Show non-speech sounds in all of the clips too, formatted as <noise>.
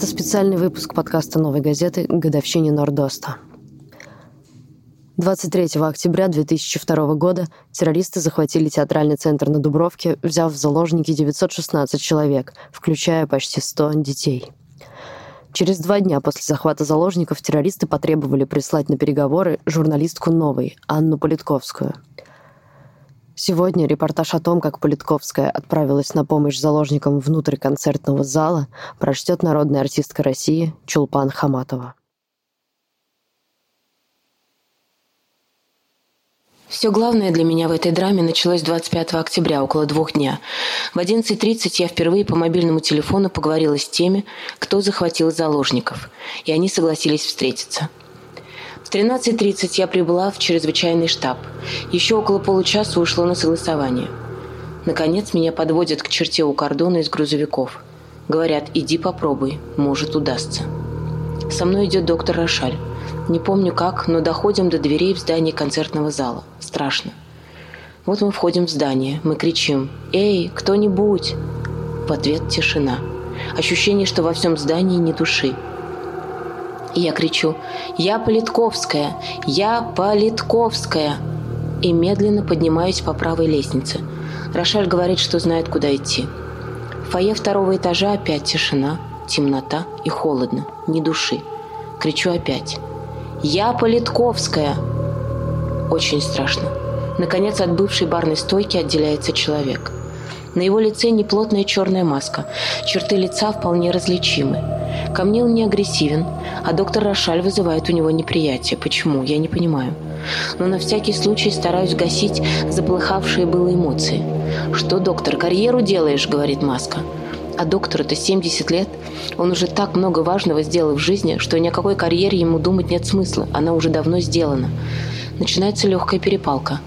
Это специальный выпуск подкаста «Новой газеты» годовщине Нордоста. 23 октября 2002 года террористы захватили театральный центр на Дубровке, взяв в заложники 916 человек, включая почти 100 детей. Через два дня после захвата заложников террористы потребовали прислать на переговоры журналистку «Новой» Анну Политковскую – Сегодня репортаж о том, как Политковская отправилась на помощь заложникам внутрь концертного зала, прочтет народная артистка России Чулпан Хаматова. Все главное для меня в этой драме началось 25 октября, около двух дня. В 11.30 я впервые по мобильному телефону поговорила с теми, кто захватил заложников, и они согласились встретиться – в 13.30 я прибыла в чрезвычайный штаб. Еще около получаса ушло на согласование. Наконец меня подводят к черте у кордона из грузовиков. Говорят, иди попробуй, может удастся. Со мной идет доктор Рошаль. Не помню как, но доходим до дверей в здании концертного зала. Страшно. Вот мы входим в здание, мы кричим «Эй, кто-нибудь!» В ответ тишина. Ощущение, что во всем здании ни души. И я кричу «Я Политковская! Я Политковская!» и медленно поднимаюсь по правой лестнице. Рошаль говорит, что знает, куда идти. В фойе второго этажа опять тишина, темнота и холодно, ни души. Кричу опять «Я Политковская!» Очень страшно. Наконец от бывшей барной стойки отделяется человек. На его лице неплотная черная маска. Черты лица вполне различимы. Ко мне он не агрессивен, а доктор Рошаль вызывает у него неприятие. Почему? Я не понимаю. Но на всякий случай стараюсь гасить заплыхавшие было эмоции. «Что, доктор, карьеру делаешь?» – говорит Маска. А доктору-то 70 лет. Он уже так много важного сделал в жизни, что ни о какой карьере ему думать нет смысла. Она уже давно сделана. Начинается легкая перепалка.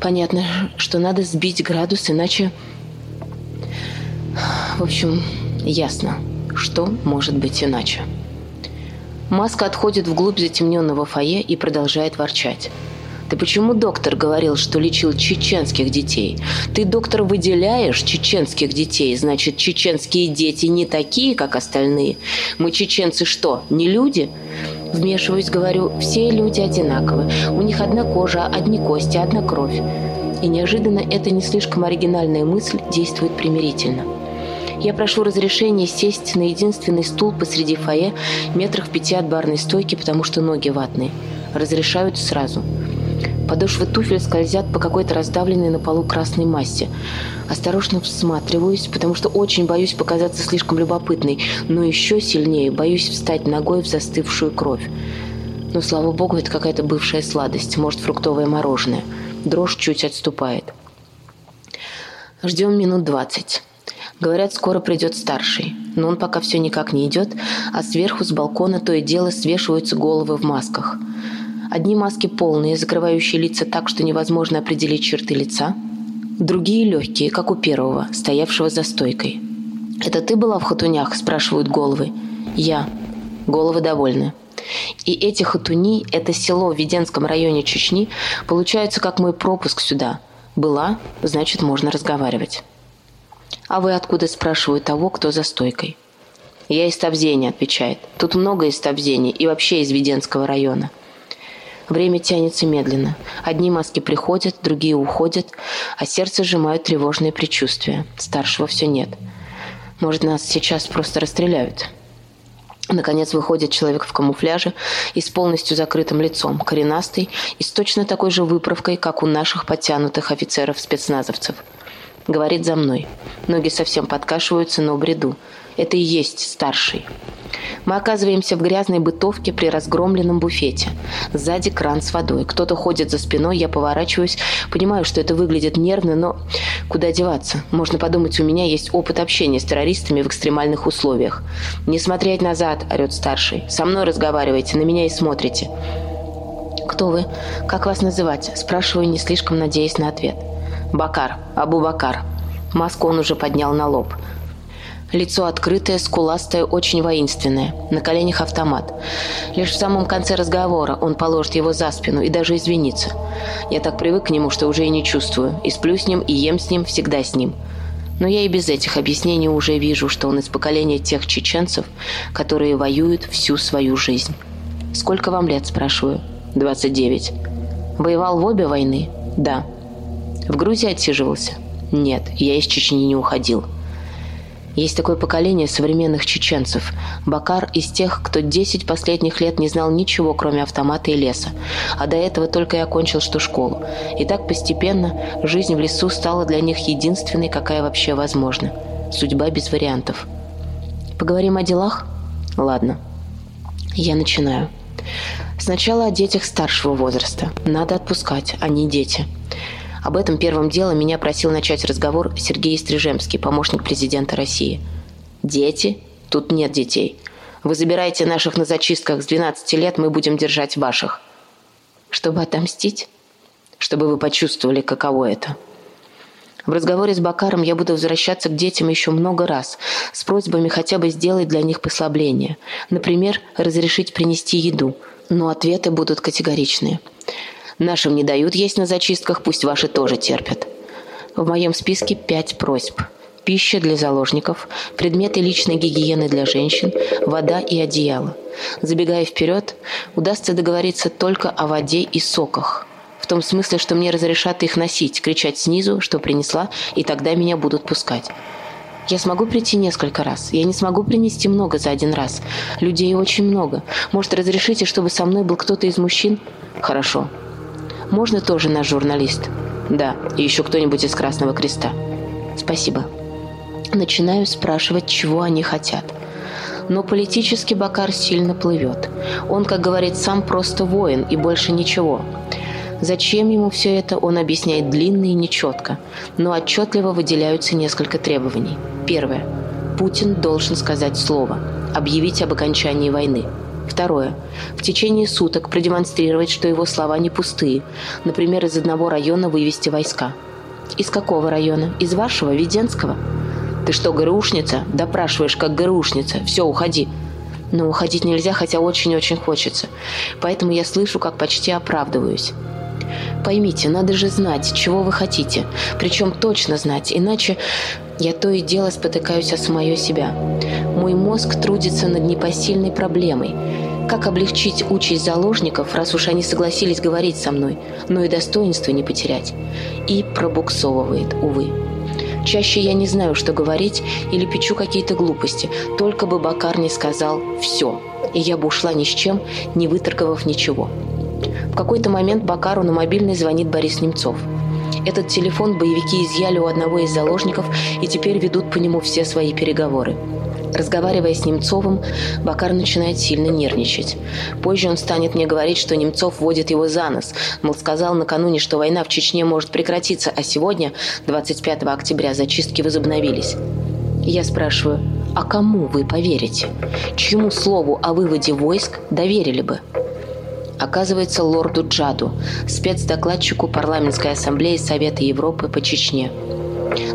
Понятно, что надо сбить градус, иначе... В общем, ясно. Что может быть иначе? Маска отходит вглубь затемненного фойе и продолжает ворчать. Ты почему, доктор, говорил, что лечил чеченских детей? Ты, доктор, выделяешь чеченских детей, значит, чеченские дети не такие, как остальные. Мы, чеченцы, что, не люди? Вмешиваюсь, говорю, все люди одинаковы. У них одна кожа, одни кости, одна кровь. И неожиданно эта не слишком оригинальная мысль действует примирительно. Я прошу разрешения сесть на единственный стул посреди фойе, метрах в пяти от барной стойки, потому что ноги ватные. Разрешают сразу. Подошвы туфель скользят по какой-то раздавленной на полу красной массе. Осторожно всматриваюсь, потому что очень боюсь показаться слишком любопытной, но еще сильнее боюсь встать ногой в застывшую кровь. Но, слава богу, это какая-то бывшая сладость, может, фруктовое мороженое. Дрожь чуть отступает. Ждем минут двадцать. Говорят, скоро придет старший, но он пока все никак не идет, а сверху с балкона то и дело свешиваются головы в масках. Одни маски полные, закрывающие лица так, что невозможно определить черты лица. Другие легкие, как у первого, стоявшего за стойкой. «Это ты была в хатунях?» – спрашивают головы. «Я». Головы довольны. И эти хатуни, это село в Веденском районе Чечни, получаются как мой пропуск сюда. Была, значит, можно разговаривать. «А вы откуда?» – спрашиваю того, кто за стойкой. «Я из Тавзения», – отвечает. «Тут много из Тавзения и вообще из Веденского района». Время тянется медленно. Одни маски приходят, другие уходят, а сердце сжимают тревожные предчувствия. Старшего все нет. Может, нас сейчас просто расстреляют. Наконец выходит человек в камуфляже и с полностью закрытым лицом, коренастый и с точно такой же выправкой, как у наших подтянутых офицеров-спецназовцев – Говорит за мной. Ноги совсем подкашиваются, но бреду. Это и есть старший. Мы оказываемся в грязной бытовке при разгромленном буфете. Сзади кран с водой. Кто-то ходит за спиной, я поворачиваюсь. Понимаю, что это выглядит нервно, но куда деваться? Можно подумать, у меня есть опыт общения с террористами в экстремальных условиях. «Не смотреть назад!» – орет старший. «Со мной разговаривайте, на меня и смотрите». «Кто вы? Как вас называть?» – спрашиваю, не слишком надеясь на ответ. «Бакар, Абу-Бакар». Маску он уже поднял на лоб. Лицо открытое, скуластое, очень воинственное. На коленях автомат. Лишь в самом конце разговора он положит его за спину и даже извинится. Я так привык к нему, что уже и не чувствую. И сплю с ним, и ем с ним, всегда с ним. Но я и без этих объяснений уже вижу, что он из поколения тех чеченцев, которые воюют всю свою жизнь. «Сколько вам лет?» – спрашиваю. «29». «Воевал в обе войны?» «Да». «В Грузии отсиживался?» «Нет, я из Чечни не уходил». Есть такое поколение современных чеченцев. Бакар из тех, кто 10 последних лет не знал ничего, кроме автомата и леса. А до этого только и окончил что школу. И так постепенно жизнь в лесу стала для них единственной, какая вообще возможна. Судьба без вариантов. Поговорим о делах? Ладно. Я начинаю. Сначала о детях старшего возраста. Надо отпускать, они дети. Об этом первым делом меня просил начать разговор Сергей Стрижемский, помощник президента России. «Дети? Тут нет детей. Вы забираете наших на зачистках с 12 лет, мы будем держать ваших». «Чтобы отомстить?» «Чтобы вы почувствовали, каково это». В разговоре с Бакаром я буду возвращаться к детям еще много раз, с просьбами хотя бы сделать для них послабление. Например, разрешить принести еду. Но ответы будут категоричные. Нашим не дают есть на зачистках, пусть ваши тоже терпят. В моем списке пять просьб. Пища для заложников, предметы личной гигиены для женщин, вода и одеяло. Забегая вперед, удастся договориться только о воде и соках. В том смысле, что мне разрешат их носить, кричать снизу, что принесла, и тогда меня будут пускать. Я смогу прийти несколько раз. Я не смогу принести много за один раз. Людей очень много. Может, разрешите, чтобы со мной был кто-то из мужчин? Хорошо. Можно тоже наш журналист? Да, и еще кто-нибудь из Красного Креста. Спасибо. Начинаю спрашивать, чего они хотят. Но политический Бакар сильно плывет. Он, как говорит, сам просто воин и больше ничего. Зачем ему все это, он объясняет длинно и нечетко, но отчетливо выделяются несколько требований. Первое. Путин должен сказать слово, объявить об окончании войны. Второе. В течение суток продемонстрировать, что его слова не пустые. Например, из одного района вывести войска. Из какого района? Из вашего, Веденского? Ты что, ГРУшница? Допрашиваешь, как ГРУшница. Все, уходи. Но уходить нельзя, хотя очень-очень хочется. Поэтому я слышу, как почти оправдываюсь. Поймите, надо же знать, чего вы хотите. Причем точно знать, иначе я то и дело спотыкаюсь о самое себя. Мой мозг трудится над непосильной проблемой. Как облегчить участь заложников, раз уж они согласились говорить со мной, но и достоинство не потерять? И пробуксовывает, увы. Чаще я не знаю, что говорить, или печу какие-то глупости, только бы Бакар не сказал «все», и я бы ушла ни с чем, не выторговав ничего. В какой-то момент Бакару на мобильный звонит Борис Немцов. Этот телефон боевики изъяли у одного из заложников и теперь ведут по нему все свои переговоры. Разговаривая с Немцовым, Бакар начинает сильно нервничать. Позже он станет мне говорить, что Немцов водит его за нос. Мол, сказал накануне, что война в Чечне может прекратиться, а сегодня, 25 октября, зачистки возобновились. Я спрашиваю, а кому вы поверите? Чьему слову о выводе войск доверили бы? Оказывается лорду Джаду, спецдокладчику парламентской ассамблеи Совета Европы по Чечне.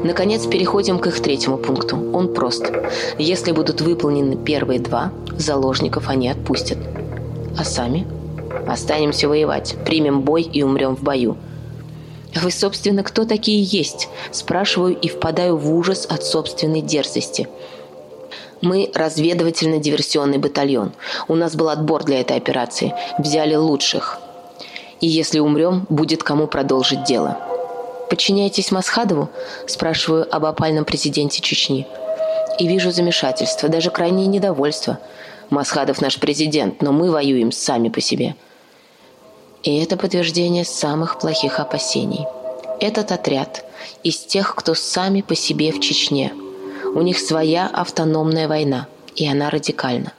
Наконец, переходим к их третьему пункту. Он прост. Если будут выполнены первые два, заложников они отпустят. А сами? Останемся воевать, примем бой и умрем в бою. Вы, собственно, кто такие есть? Спрашиваю и впадаю в ужас от собственной дерзости – мы разведывательно-диверсионный батальон. У нас был отбор для этой операции. Взяли лучших. И если умрем, будет кому продолжить дело. «Подчиняетесь Масхадову?» – спрашиваю об опальном президенте Чечни. И вижу замешательство, даже крайнее недовольство. Масхадов наш президент, но мы воюем сами по себе. И это подтверждение самых плохих опасений. Этот отряд из тех, кто сами по себе в Чечне – у них своя автономная война, и она радикальна.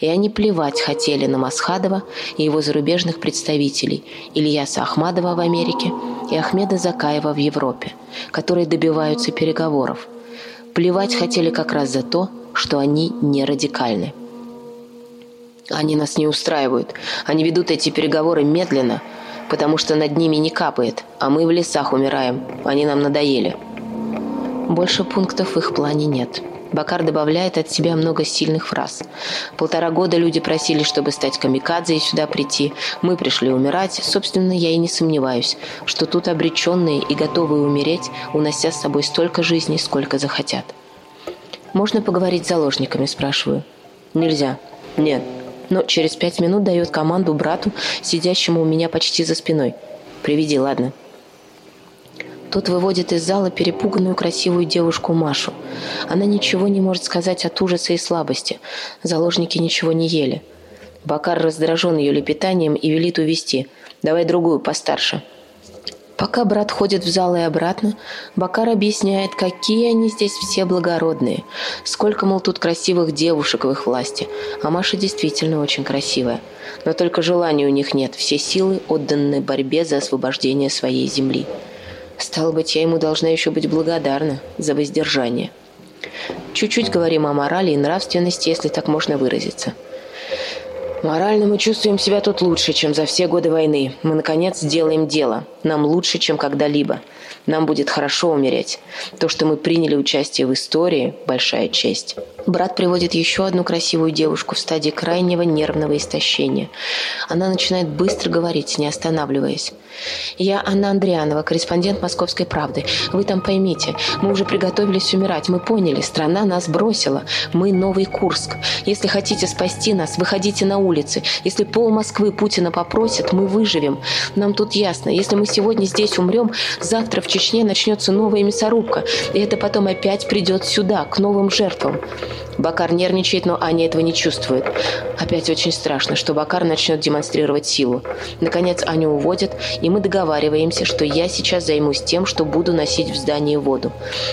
И они плевать хотели на Масхадова и его зарубежных представителей Ильяса Ахмадова в Америке и Ахмеда Закаева в Европе, которые добиваются переговоров. Плевать хотели как раз за то, что они не радикальны. Они нас не устраивают. Они ведут эти переговоры медленно, потому что над ними не капает, а мы в лесах умираем. Они нам надоели. Больше пунктов в их плане нет. Бакар добавляет от себя много сильных фраз. Полтора года люди просили, чтобы стать камикадзе и сюда прийти. Мы пришли умирать. Собственно, я и не сомневаюсь, что тут обреченные и готовые умереть, унося с собой столько жизней, сколько захотят. «Можно поговорить с заложниками?» – спрашиваю. «Нельзя». «Нет». Но через пять минут дает команду брату, сидящему у меня почти за спиной. «Приведи, ладно». Тот выводит из зала перепуганную красивую девушку Машу. Она ничего не может сказать от ужаса и слабости. Заложники ничего не ели. Бакар раздражен ее лепетанием и велит увести. «Давай другую, постарше». Пока брат ходит в зал и обратно, Бакар объясняет, какие они здесь все благородные. Сколько, мол, тут красивых девушек в их власти. А Маша действительно очень красивая. Но только желания у них нет. Все силы отданы борьбе за освобождение своей земли. Стало быть, я ему должна еще быть благодарна за воздержание. Чуть-чуть говорим о морали и нравственности, если так можно выразиться. Морально мы чувствуем себя тут лучше, чем за все годы войны. Мы, наконец, делаем дело. Нам лучше, чем когда-либо. Нам будет хорошо умереть. То, что мы приняли участие в истории – большая честь. Брат приводит еще одну красивую девушку в стадии крайнего нервного истощения. Она начинает быстро говорить, не останавливаясь. «Я Анна Андрианова, корреспондент «Московской правды». Вы там поймите, мы уже приготовились умирать. Мы поняли, страна нас бросила. Мы Новый Курск. Если хотите спасти нас, выходите на улицы. Если пол Москвы Путина попросит, мы выживем. Нам тут ясно, если мы сегодня здесь умрем, завтра в Чечне начнется новая мясорубка. И это потом опять придет сюда, к новым жертвам. Бакар нервничает, но Аня этого не чувствует. Опять очень страшно, что Бакар начнет демонстрировать силу. Наконец Аню уводят, и мы договариваемся, что я сейчас займусь тем, что буду носить в здании воду.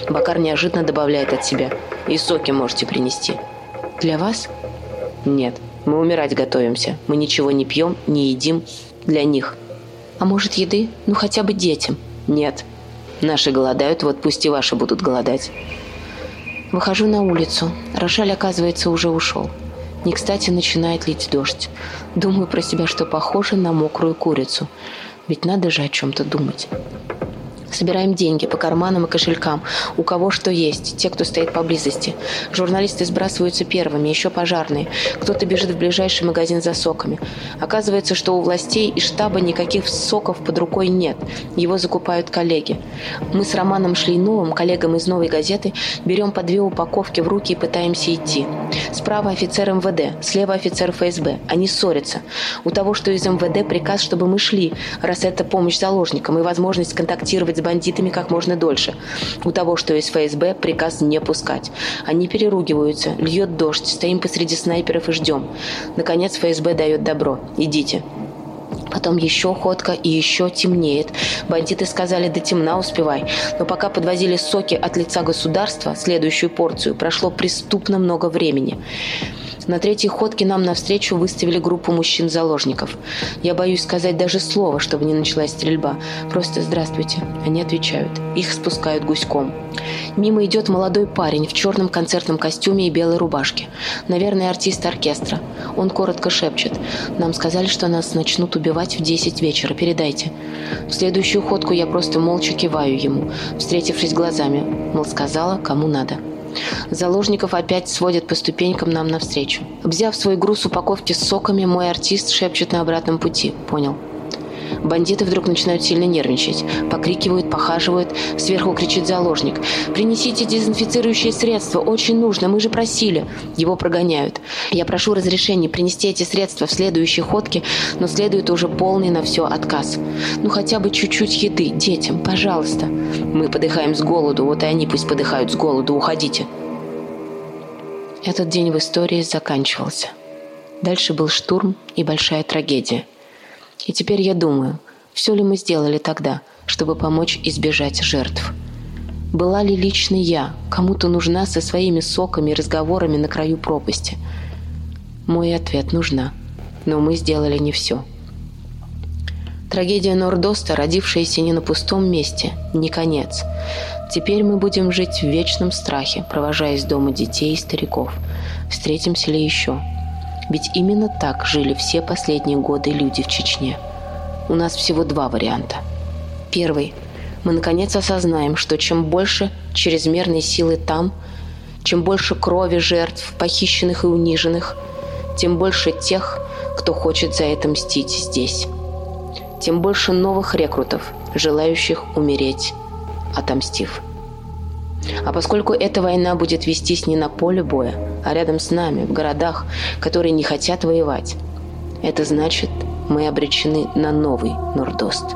Бакар неожиданно добавляет от себя. И соки можете принести. Для вас? Нет. Мы умирать готовимся. Мы ничего не пьем, не едим. Для них. А может еды? Ну хотя бы детям? Нет. Наши голодают, вот пусть и ваши будут голодать. Выхожу на улицу. Рошаль, оказывается, уже ушел. Не кстати начинает лить дождь. Думаю про себя, что похоже на мокрую курицу. Ведь надо же о чем-то думать. Собираем деньги по карманам и кошелькам. У кого что есть, те, кто стоит поблизости. Журналисты сбрасываются первыми, еще пожарные. Кто-то бежит в ближайший магазин за соками. Оказывается, что у властей и штаба никаких соков под рукой нет. Его закупают коллеги. Мы с Романом Шлейновым, коллегам из «Новой газеты», берем по две упаковки в руки и пытаемся идти. Справа офицер МВД, слева офицер ФСБ. Они ссорятся. У того, что из МВД, приказ, чтобы мы шли, раз это помощь заложникам и возможность контактировать бандитами как можно дольше. У того, что из ФСБ, приказ не пускать. Они переругиваются, льет дождь, стоим посреди снайперов и ждем. Наконец ФСБ дает добро. Идите. Потом еще ходка и еще темнеет. Бандиты сказали, до темна успевай. Но пока подвозили соки от лица государства, следующую порцию, прошло преступно много времени. На третьей ходке нам навстречу выставили группу мужчин-заложников. Я боюсь сказать даже слово, чтобы не началась стрельба. Просто «здравствуйте». Они отвечают. Их спускают гуськом. Мимо идет молодой парень в черном концертном костюме и белой рубашке. Наверное, артист оркестра. Он коротко шепчет. Нам сказали, что нас начнут убивать в 10 вечера. Передайте. В следующую ходку я просто молча киваю ему, встретившись глазами. Мол, сказала, кому надо. Заложников опять сводят по ступенькам нам навстречу. Взяв свой груз упаковки с соками, мой артист шепчет на обратном пути. Понял. Бандиты вдруг начинают сильно нервничать. Покрикивают, похаживают. Сверху кричит заложник. «Принесите дезинфицирующие средства. Очень нужно. Мы же просили». Его прогоняют. Я прошу разрешения принести эти средства в следующей ходке, но следует уже полный на все отказ. Ну хотя бы чуть-чуть еды детям, пожалуйста. Мы подыхаем с голоду, вот и они пусть подыхают с голоду. Уходите. Этот день в истории заканчивался. Дальше был штурм и большая трагедия. И теперь я думаю, все ли мы сделали тогда, чтобы помочь избежать жертв. Была ли лично я кому-то нужна со своими соками и разговорами на краю пропасти? Мой ответ – нужна. Но мы сделали не все. Трагедия Нордоста, родившаяся не на пустом месте, не конец. Теперь мы будем жить в вечном страхе, провожая из дома детей и стариков. Встретимся ли еще? Ведь именно так жили все последние годы люди в Чечне. У нас всего два варианта. Первый. Мы наконец осознаем, что чем больше чрезмерной силы там, Чем больше крови жертв, похищенных и униженных, тем больше тех, кто хочет за это мстить здесь. Тем больше новых рекрутов, желающих умереть, отомстив. А поскольку эта война будет вестись не на поле боя, а рядом с нами, в городах, которые не хотят воевать, это значит, мы обречены на новый Нордост.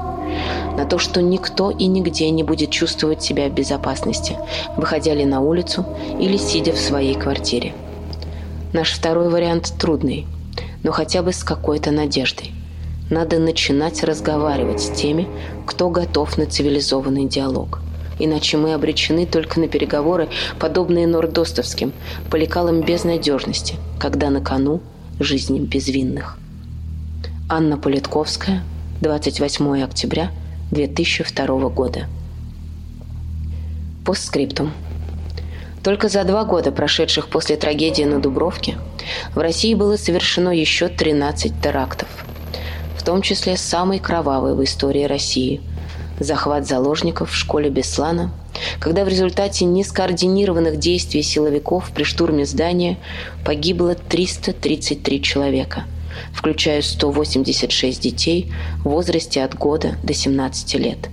На то, что никто и нигде не будет чувствовать себя в безопасности, выходя ли на улицу или сидя в своей квартире. Наш второй вариант трудный, но хотя бы с какой-то надеждой. Надо начинать разговаривать с теми, кто готов на цивилизованный диалог. Иначе мы обречены только на переговоры, подобные нордостовским, по лекалам безнадежности, когда на кону жизни безвинных. Анна Политковская, 28 октября 2002 года. Постскриптум. Только за два года, прошедших после трагедии на Дубровке, в России было совершено еще 13 терактов, в том числе самый кровавый в истории России – захват заложников в школе Беслана, когда в результате нескоординированных действий силовиков при штурме здания погибло 333 человека – включая 186 детей в возрасте от года до 17 лет.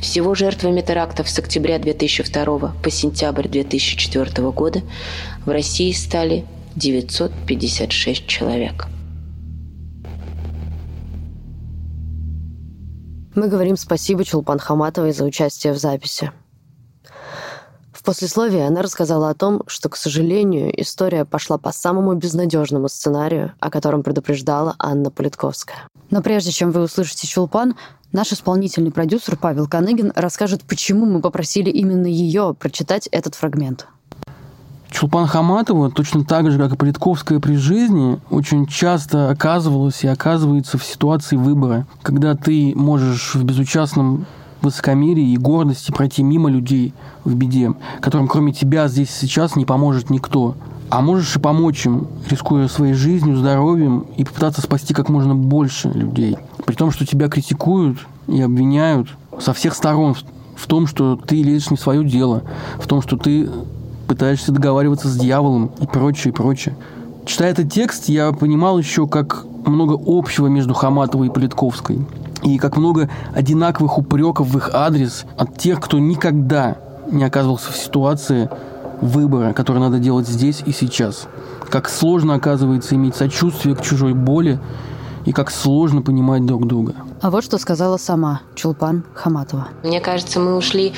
Всего жертвами терактов с октября 2002 по сентябрь 2004 года в России стали 956 человек. Мы говорим спасибо Чулпан Хаматовой за участие в записи. В послесловии она рассказала о том, что, к сожалению, история пошла по самому безнадежному сценарию, о котором предупреждала Анна Политковская. Но прежде чем вы услышите Чулпан, наш исполнительный продюсер Павел Каныгин расскажет, почему мы попросили именно ее прочитать этот фрагмент. Чулпан Хаматова, точно так же, как и Политковская при жизни, очень часто оказывалась и оказывается в ситуации выбора, когда ты можешь в безучастном высокомерии и гордости пройти мимо людей в беде, которым кроме тебя здесь сейчас не поможет никто. А можешь и помочь им, рискуя своей жизнью, здоровьем и попытаться спасти как можно больше людей. При том, что тебя критикуют и обвиняют со всех сторон в том, что ты лезешь не в свое дело, в том, что ты пытаешься договариваться с дьяволом и прочее, и прочее. Читая этот текст, я понимал еще, как много общего между Хаматовой и Политковской и как много одинаковых упреков в их адрес от тех, кто никогда не оказывался в ситуации выбора, который надо делать здесь и сейчас. Как сложно, оказывается, иметь сочувствие к чужой боли и как сложно понимать друг друга. А вот что сказала сама Чулпан Хаматова. Мне кажется, мы ушли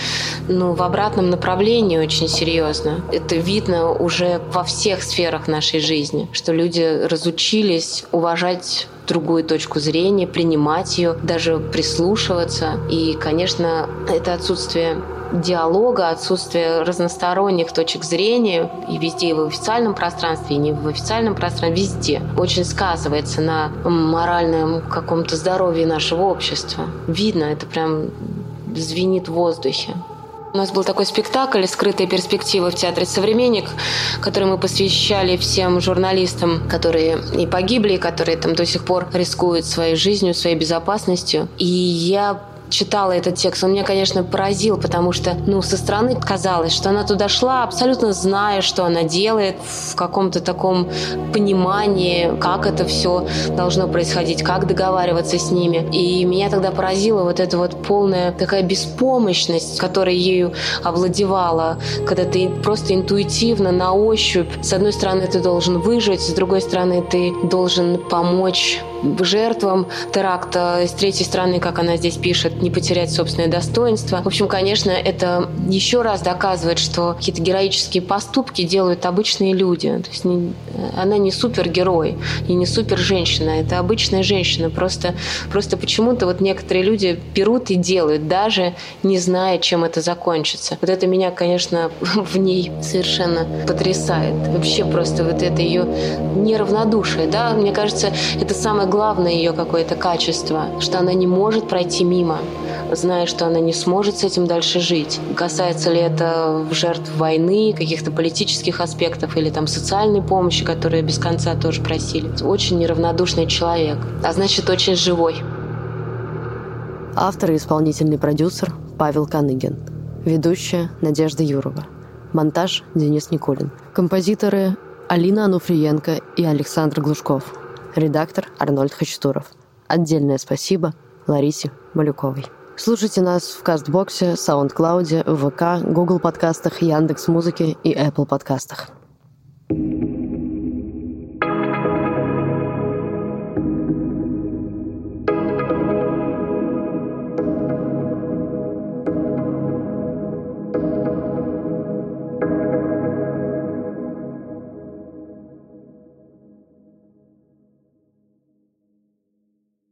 ну, в обратном направлении очень серьезно. Это видно уже во всех сферах нашей жизни, что люди разучились уважать другую точку зрения, принимать ее, даже прислушиваться. И, конечно, это отсутствие диалога, отсутствие разносторонних точек зрения и везде, и в официальном пространстве, и не в официальном пространстве, везде очень сказывается на моральном каком-то здоровье нашего общества. Видно, это прям звенит в воздухе. У нас был такой спектакль «Скрытые перспективы» в Театре «Современник», который мы посвящали всем журналистам, которые и погибли, и которые там до сих пор рискуют своей жизнью, своей безопасностью. И я читала этот текст, он меня, конечно, поразил, потому что, ну, со стороны казалось, что она туда шла, абсолютно зная, что она делает, в каком-то таком понимании, как это все должно происходить, как договариваться с ними. И меня тогда поразила вот эта вот полная такая беспомощность, которая ею овладевала, когда ты просто интуитивно, на ощупь, с одной стороны, ты должен выжить, с другой стороны, ты должен помочь жертвам теракта, с третьей стороны, как она здесь пишет, не потерять собственное достоинство. В общем, конечно, это еще раз доказывает, что какие-то героические поступки делают обычные люди. То есть не, она не супергерой и не супер женщина, это обычная женщина. Просто, просто почему-то вот некоторые люди берут и делают, даже не зная, чем это закончится. Вот это меня, конечно, <laughs> в ней совершенно потрясает. Вообще просто вот это ее неравнодушие, да, мне кажется, это самое главное ее какое-то качество, что она не может пройти мимо, зная, что она не сможет с этим дальше жить. Касается ли это жертв войны, каких-то политических аспектов или там социальной помощи, которые без конца тоже просили. Очень неравнодушный человек, а значит очень живой. Автор и исполнительный продюсер Павел Каныгин. Ведущая Надежда Юрова. Монтаж Денис Никулин. Композиторы Алина Ануфриенко и Александр Глушков. Редактор Арнольд Хачатуров. Отдельное спасибо Ларисе Малюковой. Слушайте нас в Кастбоксе, Саундклауде, ВК, Google подкастах, Яндекс Музыке и Apple подкастах.